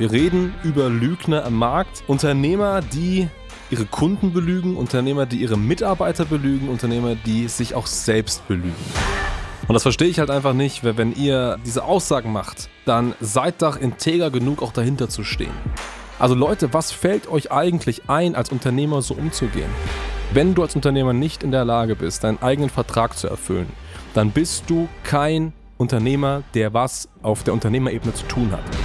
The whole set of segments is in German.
Wir reden über Lügner am Markt, Unternehmer, die ihre Kunden belügen, Unternehmer, die ihre Mitarbeiter belügen, Unternehmer, die sich auch selbst belügen. Und das verstehe ich halt einfach nicht, weil wenn ihr diese Aussagen macht, dann seid doch integer genug, auch dahinter zu stehen. Also Leute, was fällt euch eigentlich ein, als Unternehmer so umzugehen? Wenn du als Unternehmer nicht in der Lage bist, deinen eigenen Vertrag zu erfüllen, dann bist du kein Unternehmer, der was auf der Unternehmerebene zu tun hat.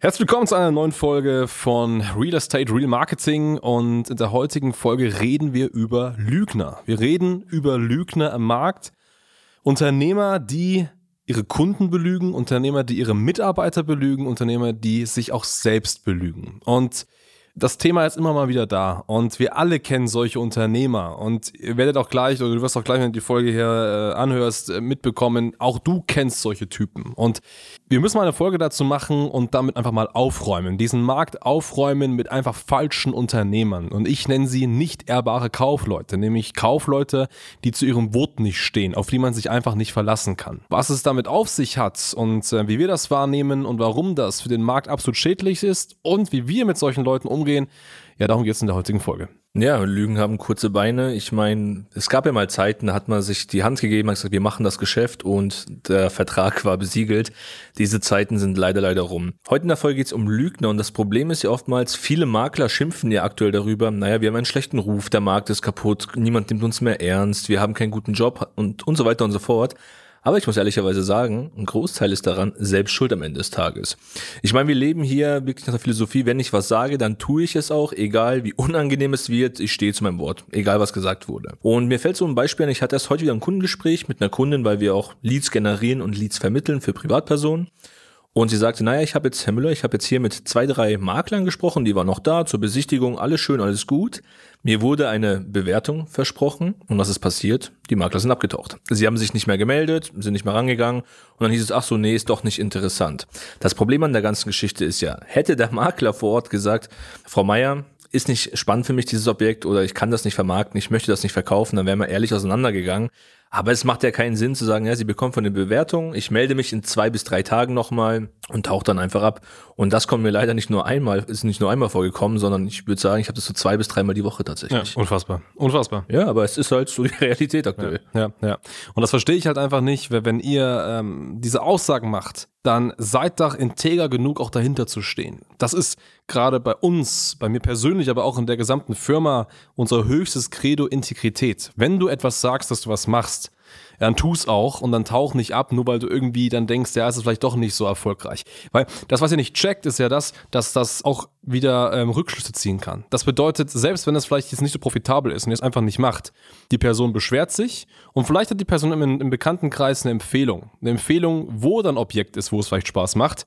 Herzlich willkommen zu einer neuen Folge von Real Estate Real Marketing und in der heutigen Folge reden wir über Lügner. Wir reden über Lügner am Markt. Unternehmer, die ihre Kunden belügen, Unternehmer, die ihre Mitarbeiter belügen, Unternehmer, die sich auch selbst belügen. Und das Thema ist immer mal wieder da und wir alle kennen solche Unternehmer und ihr werdet auch gleich, oder du wirst auch gleich, wenn du die Folge hier äh, anhörst, äh, mitbekommen, auch du kennst solche Typen. Und wir müssen mal eine Folge dazu machen und damit einfach mal aufräumen, diesen Markt aufräumen mit einfach falschen Unternehmern. Und ich nenne sie nicht ehrbare Kaufleute, nämlich Kaufleute, die zu ihrem Wort nicht stehen, auf die man sich einfach nicht verlassen kann. Was es damit auf sich hat und äh, wie wir das wahrnehmen und warum das für den Markt absolut schädlich ist und wie wir mit solchen Leuten umgehen, umgehen. Ja, darum geht es in der heutigen Folge. Ja, Lügen haben kurze Beine. Ich meine, es gab ja mal Zeiten, da hat man sich die Hand gegeben, hat gesagt, wir machen das Geschäft und der Vertrag war besiegelt. Diese Zeiten sind leider, leider rum. Heute in der Folge geht es um Lügner und das Problem ist ja oftmals, viele Makler schimpfen ja aktuell darüber, naja, wir haben einen schlechten Ruf, der Markt ist kaputt, niemand nimmt uns mehr ernst, wir haben keinen guten Job und, und so weiter und so fort. Aber ich muss ehrlicherweise sagen, ein Großteil ist daran selbst schuld am Ende des Tages. Ich meine, wir leben hier wirklich nach der Philosophie, wenn ich was sage, dann tue ich es auch, egal wie unangenehm es wird, ich stehe zu meinem Wort, egal was gesagt wurde. Und mir fällt so ein Beispiel an, ich hatte erst heute wieder ein Kundengespräch mit einer Kundin, weil wir auch Leads generieren und Leads vermitteln für Privatpersonen. Und sie sagte, naja, ich habe jetzt, Herr Müller, ich habe jetzt hier mit zwei, drei Maklern gesprochen, die waren noch da zur Besichtigung, alles schön, alles gut. Mir wurde eine Bewertung versprochen und was ist passiert? Die Makler sind abgetaucht. Sie haben sich nicht mehr gemeldet, sind nicht mehr rangegangen und dann hieß es, ach so, nee, ist doch nicht interessant. Das Problem an der ganzen Geschichte ist ja, hätte der Makler vor Ort gesagt, Frau Meier, ist nicht spannend für mich dieses Objekt oder ich kann das nicht vermarkten, ich möchte das nicht verkaufen, dann wären wir ehrlich auseinandergegangen. Aber es macht ja keinen Sinn zu sagen, ja, sie bekommt von der Bewertung, ich melde mich in zwei bis drei Tagen nochmal und tauche dann einfach ab. Und das kommt mir leider nicht nur einmal, ist nicht nur einmal vorgekommen, sondern ich würde sagen, ich habe das so zwei bis dreimal die Woche tatsächlich. Ja, unfassbar. Unfassbar. Ja, aber es ist halt so die Realität aktuell. Ja, ja. ja. Und das verstehe ich halt einfach nicht, wenn ihr ähm, diese Aussagen macht, dann seid doch integer genug, auch dahinter zu stehen. Das ist gerade bei uns, bei mir persönlich, aber auch in der gesamten Firma unser höchstes Credo Integrität. Wenn du etwas sagst, dass du was machst, dann tu's auch und dann tauch nicht ab, nur weil du irgendwie dann denkst, ja, es ist vielleicht doch nicht so erfolgreich. Weil das, was ihr nicht checkt, ist ja das, dass das auch wieder ähm, Rückschlüsse ziehen kann. Das bedeutet, selbst wenn es vielleicht jetzt nicht so profitabel ist und ihr es einfach nicht macht, die Person beschwert sich und vielleicht hat die Person im, im Bekanntenkreis eine Empfehlung. Eine Empfehlung, wo dann Objekt ist, wo es vielleicht Spaß macht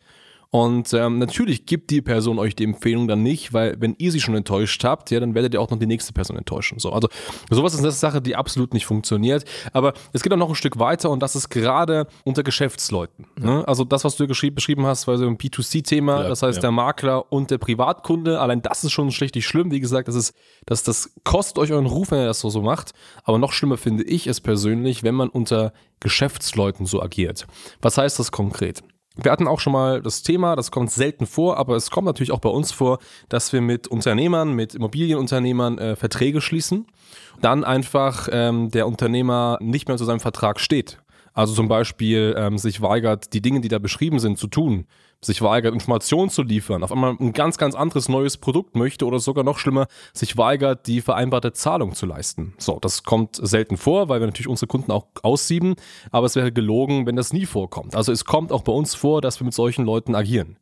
und ähm, natürlich gibt die Person euch die Empfehlung dann nicht, weil wenn ihr sie schon enttäuscht habt, ja, dann werdet ihr auch noch die nächste Person enttäuschen. So, also sowas ist eine Sache, die absolut nicht funktioniert. Aber es geht auch noch ein Stück weiter und das ist gerade unter Geschäftsleuten. Ne? Also das, was du beschrieben hast, war so ein B2C-Thema, ja, das heißt ja. der Makler und der Privatkunde. Allein das ist schon richtig schlimm. Wie gesagt, das ist, das, das kostet euch euren Ruf, wenn ihr das so, so macht. Aber noch schlimmer finde ich es persönlich, wenn man unter Geschäftsleuten so agiert. Was heißt das konkret? Wir hatten auch schon mal das Thema, das kommt selten vor, aber es kommt natürlich auch bei uns vor, dass wir mit Unternehmern, mit Immobilienunternehmern äh, Verträge schließen. Dann einfach ähm, der Unternehmer nicht mehr zu seinem Vertrag steht. Also zum Beispiel ähm, sich weigert, die Dinge, die da beschrieben sind, zu tun, sich weigert, Informationen zu liefern, auf einmal ein ganz, ganz anderes neues Produkt möchte oder sogar noch schlimmer, sich weigert, die vereinbarte Zahlung zu leisten. So, das kommt selten vor, weil wir natürlich unsere Kunden auch aussieben, aber es wäre gelogen, wenn das nie vorkommt. Also es kommt auch bei uns vor, dass wir mit solchen Leuten agieren.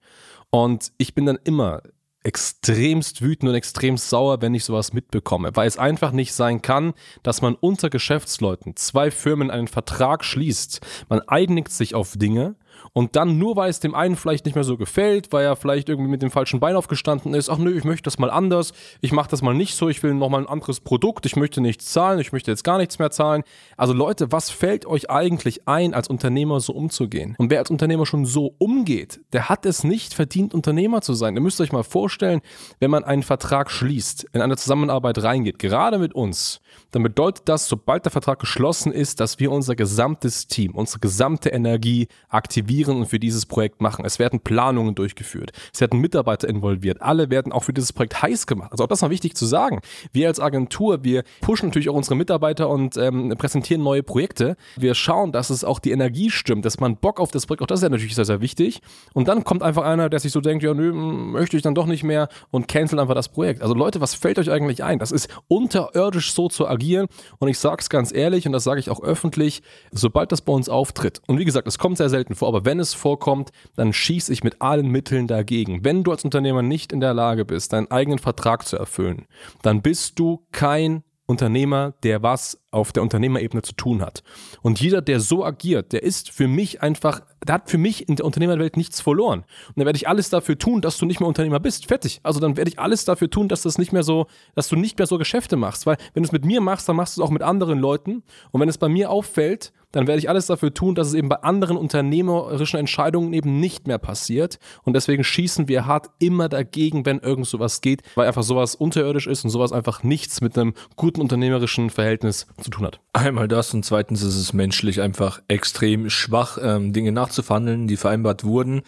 Und ich bin dann immer extremst wütend und extremst sauer, wenn ich sowas mitbekomme, weil es einfach nicht sein kann, dass man unter Geschäftsleuten zwei Firmen einen Vertrag schließt, man einigt sich auf Dinge und dann nur weil es dem einen vielleicht nicht mehr so gefällt, weil er vielleicht irgendwie mit dem falschen Bein aufgestanden ist, ach nö, ich möchte das mal anders, ich mache das mal nicht so, ich will nochmal ein anderes Produkt, ich möchte nichts zahlen, ich möchte jetzt gar nichts mehr zahlen. Also Leute, was fällt euch eigentlich ein, als Unternehmer so umzugehen? Und wer als Unternehmer schon so umgeht, der hat es nicht verdient, Unternehmer zu sein. Ihr müsst euch mal vorstellen, wenn man einen Vertrag schließt, in eine Zusammenarbeit reingeht, gerade mit uns, dann bedeutet das, sobald der Vertrag geschlossen ist, dass wir unser gesamtes Team, unsere gesamte Energie aktivieren aktivieren und für dieses Projekt machen. Es werden Planungen durchgeführt. Es werden Mitarbeiter involviert. Alle werden auch für dieses Projekt heiß gemacht. Also auch das ist noch wichtig zu sagen. Wir als Agentur, wir pushen natürlich auch unsere Mitarbeiter und ähm, präsentieren neue Projekte. Wir schauen, dass es auch die Energie stimmt, dass man Bock auf das Projekt, auch das ist ja natürlich sehr, sehr wichtig. Und dann kommt einfach einer, der sich so denkt, ja, nö, möchte ich dann doch nicht mehr und cancelt einfach das Projekt. Also Leute, was fällt euch eigentlich ein? Das ist unterirdisch so zu agieren. Und ich sage es ganz ehrlich und das sage ich auch öffentlich, sobald das bei uns auftritt, und wie gesagt, es kommt sehr selten vor, aber wenn es vorkommt, dann schieße ich mit allen Mitteln dagegen. Wenn du als Unternehmer nicht in der Lage bist, deinen eigenen Vertrag zu erfüllen, dann bist du kein Unternehmer, der was auf der Unternehmerebene zu tun hat. Und jeder, der so agiert, der ist für mich einfach, der hat für mich in der Unternehmerwelt nichts verloren. Und dann werde ich alles dafür tun, dass du nicht mehr Unternehmer bist. Fertig. Also dann werde ich alles dafür tun, dass das nicht mehr so, dass du nicht mehr so Geschäfte machst. Weil wenn du es mit mir machst, dann machst du es auch mit anderen Leuten. Und wenn es bei mir auffällt, dann werde ich alles dafür tun, dass es eben bei anderen unternehmerischen Entscheidungen eben nicht mehr passiert. Und deswegen schießen wir hart immer dagegen, wenn irgend sowas geht, weil einfach sowas unterirdisch ist und sowas einfach nichts mit einem guten unternehmerischen Verhältnis zu tun hat. Einmal das und zweitens ist es menschlich einfach extrem schwach, ähm, Dinge nachzuverhandeln, die vereinbart wurden.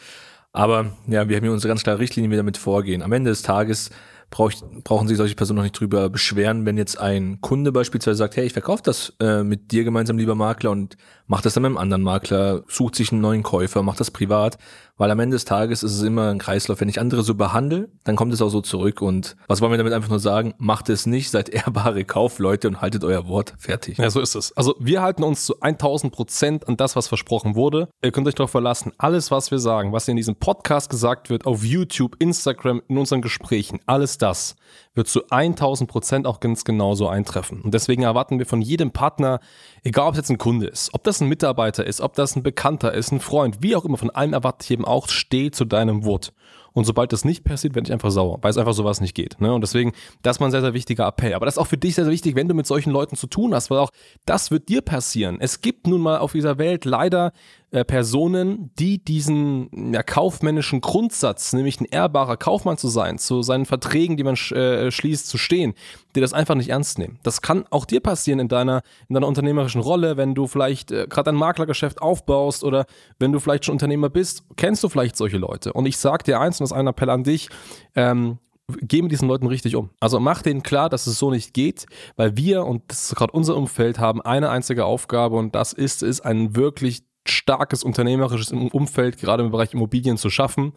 Aber ja, wir haben hier unsere ganz klare Richtlinie, wie wir damit vorgehen. Am Ende des Tages brauch, brauchen sich solche Personen noch nicht drüber beschweren, wenn jetzt ein Kunde beispielsweise sagt, hey, ich verkaufe das äh, mit dir gemeinsam, lieber Makler, und macht das dann mit einem anderen Makler, sucht sich einen neuen Käufer, macht das privat, weil am Ende des Tages ist es immer ein Kreislauf. Wenn ich andere so behandle, dann kommt es auch so zurück. Und was wollen wir damit einfach nur sagen? Macht es nicht, seid ehrbare Kaufleute und haltet euer Wort fertig. Ja, so ist es. Also wir halten uns zu 1000 Prozent an das, was versprochen wurde. Ihr könnt euch darauf verlassen, alles, was wir sagen, was in diesem Podcast gesagt wird, auf YouTube, Instagram, in unseren Gesprächen, alles das wird zu 1000 Prozent auch ganz genauso eintreffen. Und deswegen erwarten wir von jedem Partner, egal ob es jetzt ein Kunde ist, ob das ein Mitarbeiter ist, ob das ein Bekannter ist, ein Freund, wie auch immer, von allem erwarte ich eben auch, steh zu deinem Wort. Und sobald das nicht passiert, werde ich einfach sauer, weil es einfach sowas nicht geht. Ne? Und deswegen, das ist mal ein sehr, sehr wichtiger Appell. Aber das ist auch für dich sehr, sehr wichtig, wenn du mit solchen Leuten zu tun hast, weil auch das wird dir passieren. Es gibt nun mal auf dieser Welt leider äh, Personen, die diesen ja, kaufmännischen Grundsatz, nämlich ein ehrbarer Kaufmann zu sein, zu seinen Verträgen, die man sch äh, schließt, zu stehen, die das einfach nicht ernst nehmen. Das kann auch dir passieren in deiner, in deiner unternehmerischen Rolle, wenn du vielleicht äh, gerade ein Maklergeschäft aufbaust oder wenn du vielleicht schon Unternehmer bist, kennst du vielleicht solche Leute. Und ich sage dir eins, und das ist ein Appell an dich, ähm, geh mit diesen Leuten richtig um. Also mach denen klar, dass es so nicht geht, weil wir, und das ist gerade unser Umfeld, haben eine einzige Aufgabe und das ist es, einen wirklich starkes unternehmerisches Umfeld, gerade im Bereich Immobilien, zu schaffen.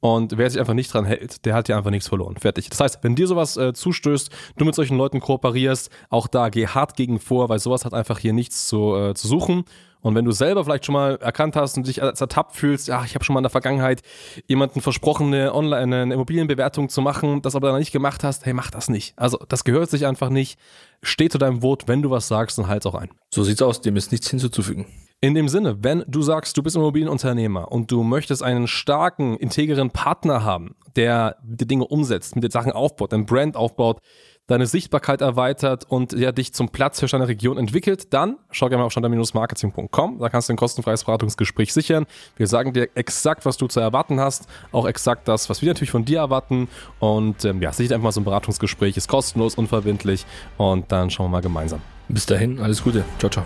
Und wer sich einfach nicht dran hält, der hat ja einfach nichts verloren. Fertig. Das heißt, wenn dir sowas äh, zustößt, du mit solchen Leuten kooperierst, auch da geh hart gegen vor, weil sowas hat einfach hier nichts zu, äh, zu suchen. Und wenn du selber vielleicht schon mal erkannt hast und dich als ertappt fühlst, ja, ich habe schon mal in der Vergangenheit jemanden versprochen, eine Online, eine Immobilienbewertung zu machen, das aber dann nicht gemacht hast, hey, mach das nicht. Also das gehört sich einfach nicht. Steh zu deinem Wort, wenn du was sagst, dann halt's auch ein. So sieht's aus, dem ist nichts hinzuzufügen. In dem Sinne, wenn du sagst, du bist Immobilienunternehmer und du möchtest einen starken, integren Partner haben, der die Dinge umsetzt, mit den Sachen aufbaut, dein Brand aufbaut, deine Sichtbarkeit erweitert und ja, dich zum Platz für deine Region entwickelt, dann schau gerne mal auf standard-marketing.com. Da kannst du ein kostenfreies Beratungsgespräch sichern. Wir sagen dir exakt, was du zu erwarten hast, auch exakt das, was wir natürlich von dir erwarten. Und ähm, ja, sicher einfach mal so ein Beratungsgespräch, ist kostenlos, unverbindlich und dann schauen wir mal gemeinsam. Bis dahin, alles Gute. Ciao, ciao.